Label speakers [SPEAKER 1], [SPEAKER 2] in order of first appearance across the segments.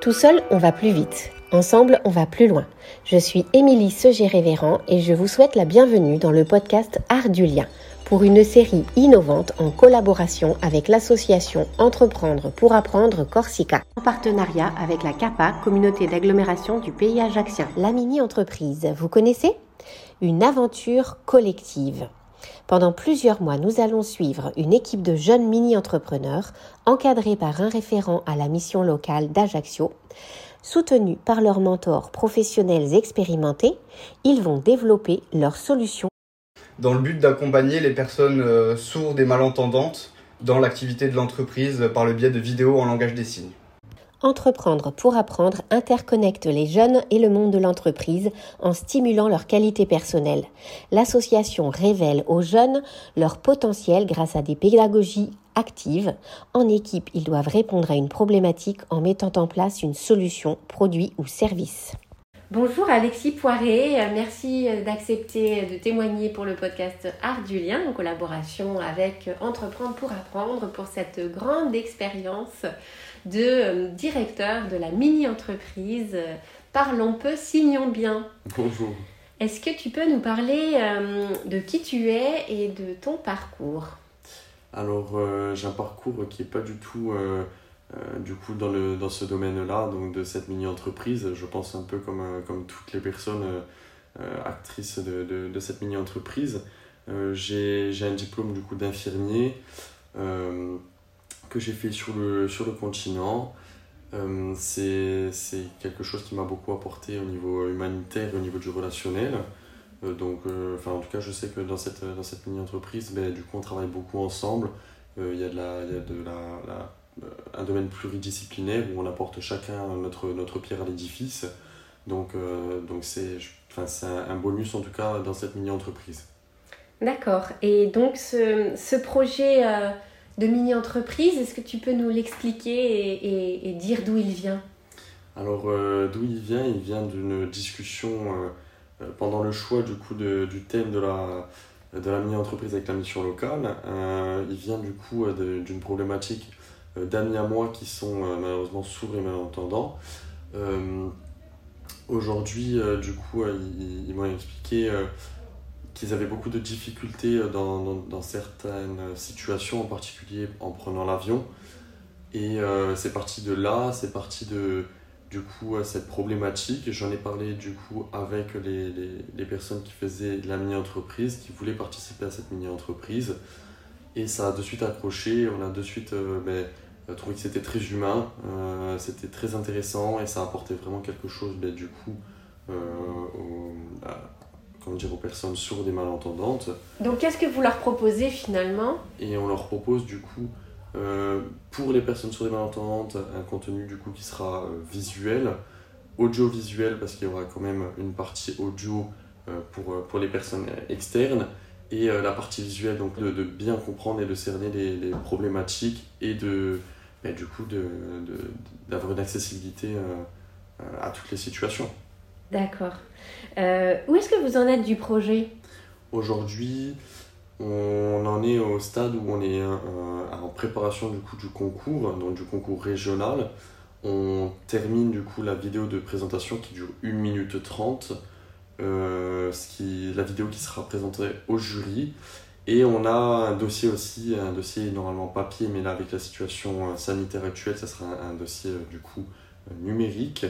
[SPEAKER 1] Tout seul, on va plus vite. Ensemble, on va plus loin. Je suis Émilie Segé-Révérend et je vous souhaite la bienvenue dans le podcast Art du lien pour une série innovante en collaboration avec l'association Entreprendre pour apprendre Corsica, en partenariat avec la CAPA, communauté d'agglomération du pays ajaxien. La mini-entreprise, vous connaissez? Une aventure collective. Pendant plusieurs mois, nous allons suivre une équipe de jeunes mini-entrepreneurs encadrés par un référent à la mission locale d'Ajaccio. Soutenus par leurs mentors professionnels expérimentés, ils vont développer leurs solutions
[SPEAKER 2] dans le but d'accompagner les personnes euh, sourdes et malentendantes dans l'activité de l'entreprise par le biais de vidéos en langage des signes.
[SPEAKER 1] Entreprendre pour apprendre interconnecte les jeunes et le monde de l'entreprise en stimulant leur qualité personnelle. L'association révèle aux jeunes leur potentiel grâce à des pédagogies actives. En équipe, ils doivent répondre à une problématique en mettant en place une solution, produit ou service. Bonjour Alexis Poiré, merci d'accepter de témoigner pour le podcast Art du lien en collaboration avec Entreprendre pour apprendre pour cette grande expérience de euh, directeur de la mini-entreprise Parlons peu, signons bien.
[SPEAKER 3] Bonjour.
[SPEAKER 1] Est-ce que tu peux nous parler euh, de qui tu es et de ton parcours?
[SPEAKER 3] Alors, euh, j'ai un parcours qui n'est pas du tout euh, du coup, dans, le, dans ce domaine-là, donc de cette mini-entreprise, je pense un peu comme, euh, comme toutes les personnes euh, actrices de, de, de, cette mini-entreprise. j'ai un diplôme du coup d'infirmier que j'ai fait sur le, sur le continent. c'est quelque chose qui m'a beaucoup apporté au niveau humanitaire au niveau du relationnel. donc, enfin, en tout cas, je sais que dans cette, dans cette mini-entreprise, ben, du coup, on travaille beaucoup ensemble. Il y a de la, y a de la un domaine pluridisciplinaire où on apporte chacun notre, notre pierre à l'édifice. Donc, euh, donc c'est enfin, un, un bonus en tout cas dans cette mini-entreprise.
[SPEAKER 1] D'accord. Et donc ce, ce projet euh, de mini-entreprise, est-ce que tu peux nous l'expliquer et, et, dire d'où il vient?
[SPEAKER 3] Alors euh, d'où il vient? Il vient d'une discussion pendant le choix du, coup, de, du thème de la, de la mini-entreprise avec la mission locale. il vient du coup d'une problématique d'amis à moi qui sont euh, malheureusement sourds et malentendants. Euh, aujourd'hui, du coup, ils, m'ont expliqué qu'ils avaient beaucoup de difficultés dans, certaines situations, en particulier en prenant l'avion. Et c'est parti de là, c'est parti de du coup cette problématique. J'en ai parlé du coup avec les, personnes qui faisaient la mini-entreprise, qui voulaient participer à cette mini-entreprise. Et ça a de suite accroché, on a de suite ben, j'ai trouvé que c'était très humain, euh, c'était très intéressant et ça apportait vraiment quelque chose ben, du coup euh, aux, dire, aux personnes sourdes et malentendantes.
[SPEAKER 1] Donc qu'est-ce que vous leur proposez finalement?
[SPEAKER 3] Et on leur propose du coup euh, pour les personnes sourdes et malentendantes un contenu du coup qui sera visuel, audiovisuel parce qu'il y aura quand même une partie audio pour, pour les personnes externes et la partie visuelle, donc de, de, bien comprendre et de cerner les, les problématiques et de, et du coup d'avoir de, une accessibilité euh, euh, à toutes les situations.
[SPEAKER 1] D'accord. Euh, où est-ce que vous en êtes du projet?
[SPEAKER 3] Aujourd'hui, on en est au stade où on est en préparation du coup du concours, donc du concours régional. On termine du coup la vidéo de présentation qui dure 1 minute 30, ce qui, la vidéo qui sera présentée au jury. Et on a un dossier aussi, un dossier normalement papier, mais là avec la situation euh, sanitaire actuelle, ça sera un, dossier euh, du coup euh, numérique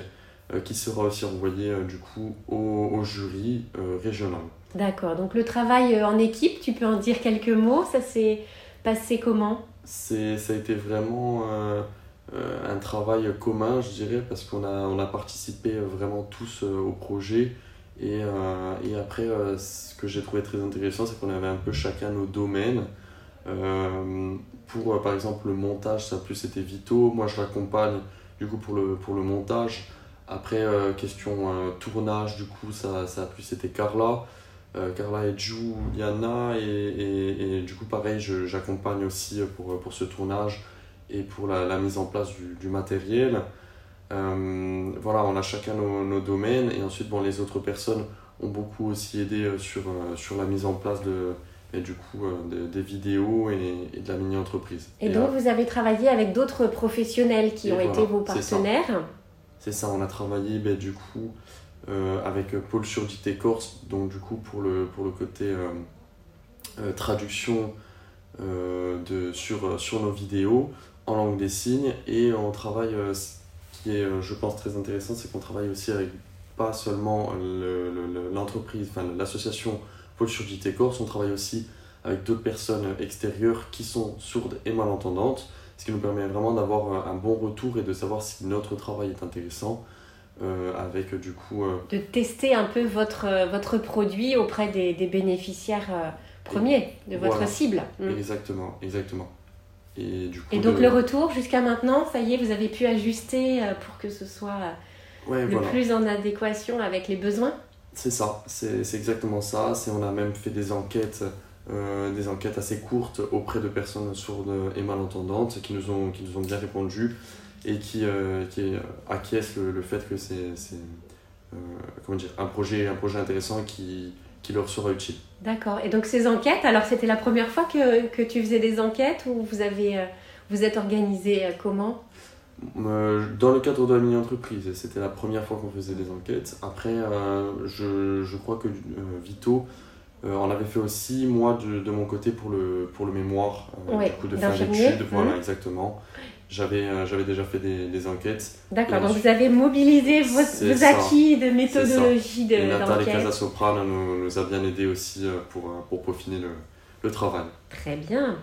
[SPEAKER 3] qui sera aussi envoyé du coup au, jury régional.
[SPEAKER 1] D'accord, donc le travail en équipe, tu peux en dire quelques mots? Ça s'est passé comment?
[SPEAKER 3] Ça a été vraiment un travail commun, je dirais, parce qu'on a, on a participé vraiment tous au projet. Et, euh, et après, euh, ce que j'ai trouvé très intéressant, c'est qu'on avait un peu chacun nos domaines. Euh, pour par exemple le montage, ça plus été Vito. Moi, je l'accompagne du coup pour le, pour le montage. Après, question tournage, du coup, ça, ça a plus été Carla. Carla et Juliana. Et, et, et du coup, pareil, j'accompagne aussi pour, pour ce tournage et pour la, mise en place du matériel. Euh, voilà, on a chacun nos, domaines et ensuite bon, les autres personnes ont beaucoup aussi aidé euh, sur, euh, sur la mise en place de, et du coup des vidéos et, de la mini-entreprise.
[SPEAKER 1] Et, donc vous avez travaillé avec d'autres professionnels qui ont été vos partenaires.
[SPEAKER 3] C'est ça, on a travaillé ben, du coup avec Pôle Surdité Corse, donc du coup pour le, pour le côté traduction de, sur, sur nos vidéos en langue des signes et on travaille, qui est je pense très intéressant, c'est qu'on travaille aussi avec pas seulement l'entreprise, enfin l'association Pôle Surdité Corse, on travaille aussi avec d'autres personnes extérieures qui sont sourdes et malentendantes, ce qui nous permet vraiment d'avoir un bon retour et de savoir si notre travail est intéressant. Euh, avec du coup... Euh,
[SPEAKER 1] de tester un peu votre, votre produit auprès des, des bénéficiaires euh, premiers, de votre cible.
[SPEAKER 3] Mm. Exactement, exactement.
[SPEAKER 1] Et, du coup, et donc le retour jusqu'à maintenant, ça y est, vous avez pu ajuster pour que ce soit le plus en adéquation avec les besoins?
[SPEAKER 3] C'est ça, c'est exactement ça. On a même fait des enquêtes, euh, des enquêtes assez courtes auprès de personnes sourdes et malentendantes qui nous ont, qui nous ont bien répondu et qui, euh, qui acquiescent le, fait que c'est euh, un, projet, un projet intéressant qui, qui leur sera utile.
[SPEAKER 1] D'accord. Et donc ces enquêtes, alors c'était la première fois que, que, tu faisais des enquêtes ou vous, avez, vous êtes organisé comment?
[SPEAKER 3] Euh, dans le cadre de la mini-entreprise, c'était la première fois qu'on faisait des enquêtes. Après, euh, je, je, crois que euh, on avait fait aussi, moi, de, de, mon côté, pour le, pour le mémoire
[SPEAKER 1] du coup, de fin d'études.
[SPEAKER 3] Voilà, mhm. exactement. J'avais j'avais déjà fait des, des enquêtes.
[SPEAKER 1] D'accord, donc vous avez mobilisé vos, vos acquis de méthodologie de
[SPEAKER 3] Et Nathalie Casasoprano nous, nous a bien aidé aussi pour, pour peaufiner le, le travail.
[SPEAKER 1] Très bien.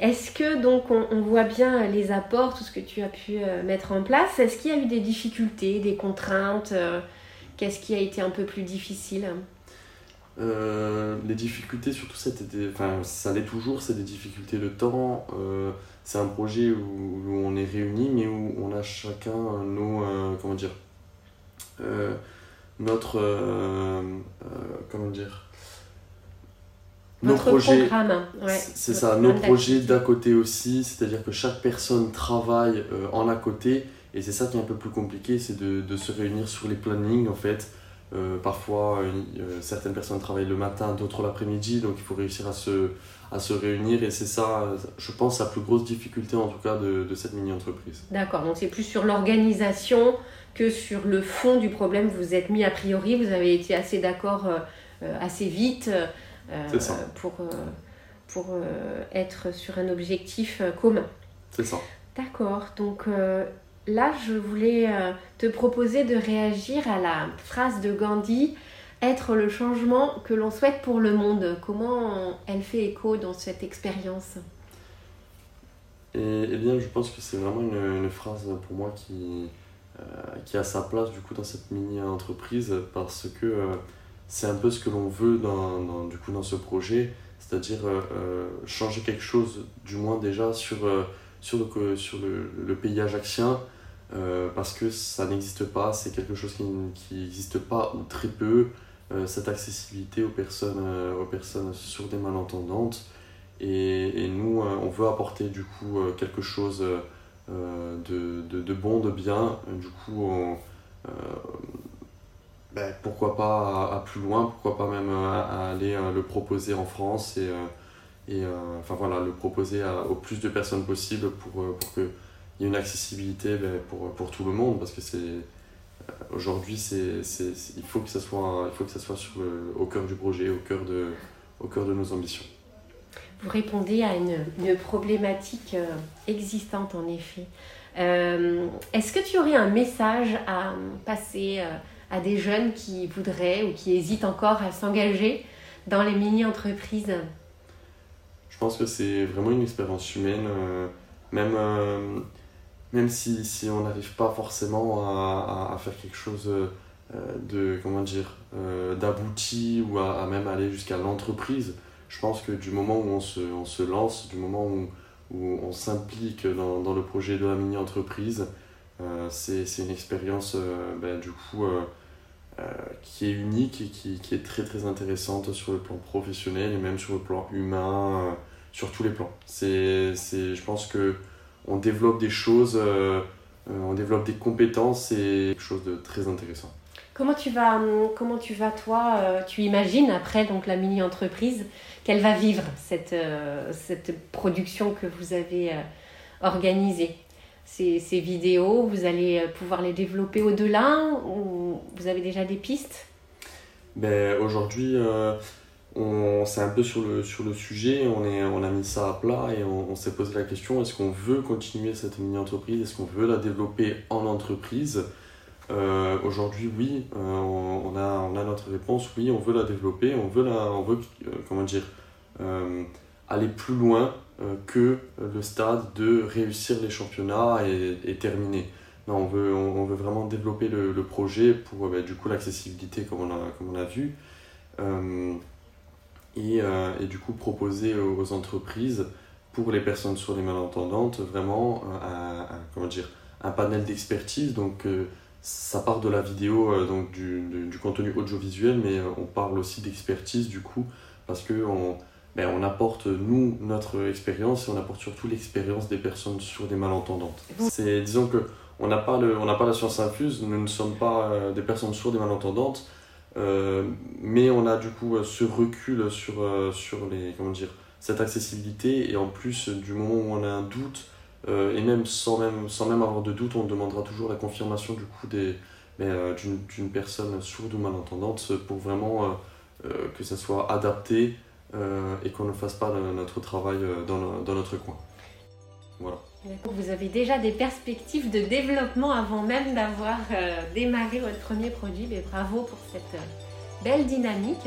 [SPEAKER 1] Est-ce que donc on, voit bien les apports, tout ce que tu as pu euh, mettre en place Est-ce qu'il y a eu des difficultés, des contraintes euh, Qu'est-ce qui a été un peu plus difficile?
[SPEAKER 3] Euh, les difficultés, surtout, c'était, enfin, ça l'est toujours, c'est des difficultés de temps. c'est un projet où, où, on est réunis, mais où on a chacun nos, comment dire, notre, comment dire,
[SPEAKER 1] nos projets,
[SPEAKER 3] c'est ça, nos projets d'à côté aussi, c'est-à-dire que chaque personne travaille euh, en à côté, et c'est ça qui est un peu plus compliqué, c'est de, de, se réunir sur les plannings en fait. Euh, parfois, euh, certaines personnes travaillent le matin, d'autres l'après-midi, donc il faut réussir à se, à se réunir, et c'est ça, je pense, la plus grosse difficulté en tout cas de, de cette mini-entreprise.
[SPEAKER 1] D'accord, donc c'est plus sur l'organisation que sur le fond du problème. Vous êtes mis a priori, vous avez été assez d'accord assez vite. Euh, pour, euh, pour euh, être sur un objectif commun.
[SPEAKER 3] C'est ça.
[SPEAKER 1] D'accord. Donc là, je voulais te proposer de réagir à la phrase de Gandhi être le changement que l'on souhaite pour le monde. Comment elle fait écho dans cette expérience?
[SPEAKER 3] Et, eh bien, je pense que c'est vraiment une, phrase pour moi qui, qui a sa place du coup dans cette mini-entreprise parce que c'est un peu ce que l'on veut dans, du coup, dans ce projet, c'est-à-dire euh, euh, changer quelque chose, du moins déjà sur, euh, sur, le, sur le, le pays ajaxien, parce que ça n'existe pas, c'est quelque chose qui n'existe pas ou très peu, cette accessibilité aux personnes, aux personnes sourdes et malentendantes. Et, nous, on veut apporter du coup quelque chose de, de, bon, de bien. Du coup, ben, pourquoi pas à, plus loin, pourquoi pas même à, aller euh, le proposer en France euh, et euh, enfin voilà, le proposer à, au plus de personnes possible pour, pour qu'il y ait une accessibilité ben, pour, pour tout le monde parce que c'est aujourd'hui c'est, il faut que ça soit il faut que ça soit sur au cœur du projet au cœur de au cœur de nos ambitions.
[SPEAKER 1] Vous répondez à une, une problématique existante en effet. Est-ce que tu aurais un message à passer à des jeunes qui voudraient ou qui hésitent encore à s'engager dans les mini-entreprises?
[SPEAKER 3] Je pense que c'est vraiment une expérience humaine, euh, même, euh, même si, si on n'arrive pas forcément à, à, faire quelque chose euh, de, comment dire, d'abouti ou à, même aller jusqu'à l'entreprise. Je pense que du moment où on se, on se lance, du moment où, où on s'implique dans, dans, le projet de la mini-entreprise, c'est une expérience ben, du coup qui est unique et qui, qui, est très très intéressante sur le plan professionnel et même sur le plan humain, euh, sur tous les plans. C'est, c'est, je pense que on développe des choses, euh, on développe des compétences et quelque chose de très intéressant.
[SPEAKER 1] Comment tu vas, hum, comment tu vas toi, tu imagines après donc la mini-entreprise, qu'elle va vivre cette, cette production que vous avez organisée? Ces, ces, vidéos Vous allez pouvoir les développer au-delà ou vous avez déjà des pistes?
[SPEAKER 3] Ben, Aujourd'hui, on c'est un peu sur le, sur le sujet, on, est, on a mis ça à plat et on, s'est posé la question est-ce qu'on veut continuer cette mini-entreprise? Est-ce qu'on veut la développer en entreprise? Euh, Aujourd'hui, oui, euh, on, a, on a notre réponse. Oui, on veut la développer, on veut, la, on veut euh, comment dire, aller plus loin que le stade de réussir les championnats et, terminer. Non, on, veut, on, veut vraiment développer le, projet pour bah, du coup l'accessibilité comme on a, comme on a vu et, euh, et, du coup proposer aux entreprises, pour les personnes sourdes et malentendantes, vraiment euh, un, comment dire, un panel d'expertise. Donc euh, ça part de la vidéo, donc du, contenu audiovisuel, mais on parle aussi d'expertise du coup, parce que on, ben, on apporte nous notre expérience et on apporte surtout l'expérience des personnes sourdes et malentendantes. C'est disons que on n'a pas le, on n'a pas la science infuse, nous ne sommes pas des personnes sourdes et malentendantes, euh, mais on a du coup euh, ce recul sur, euh, sur les, comment dire, cette accessibilité et en plus du moment où on a un doute et même sans, même sans même avoir de doute on demandera toujours la confirmation du coup des, d'une personne sourde ou malentendante pour vraiment que ça soit adapté et qu'on ne fasse pas notre travail dans, dans notre coin. Voilà.
[SPEAKER 1] Vous avez déjà des perspectives de développement avant même d'avoir euh, démarré votre premier produit. Mais bravo pour cette euh, belle dynamique.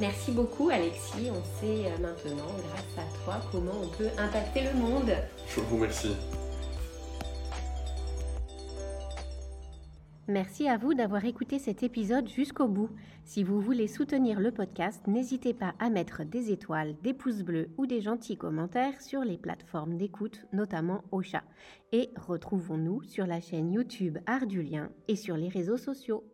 [SPEAKER 1] Merci beaucoup Alexis. On sait euh, maintenant, grâce à toi, comment on peut impacter le monde.
[SPEAKER 3] Je vous remercie.
[SPEAKER 1] Merci à vous d'avoir écouté cet épisode jusqu'au bout. Si vous voulez soutenir le podcast, n'hésitez pas à mettre des étoiles, des pouces bleus ou des gentils commentaires sur les plateformes d'écoute, notamment Ocha. Et retrouvons-nous sur la chaîne YouTube Art du Lien et sur les réseaux sociaux.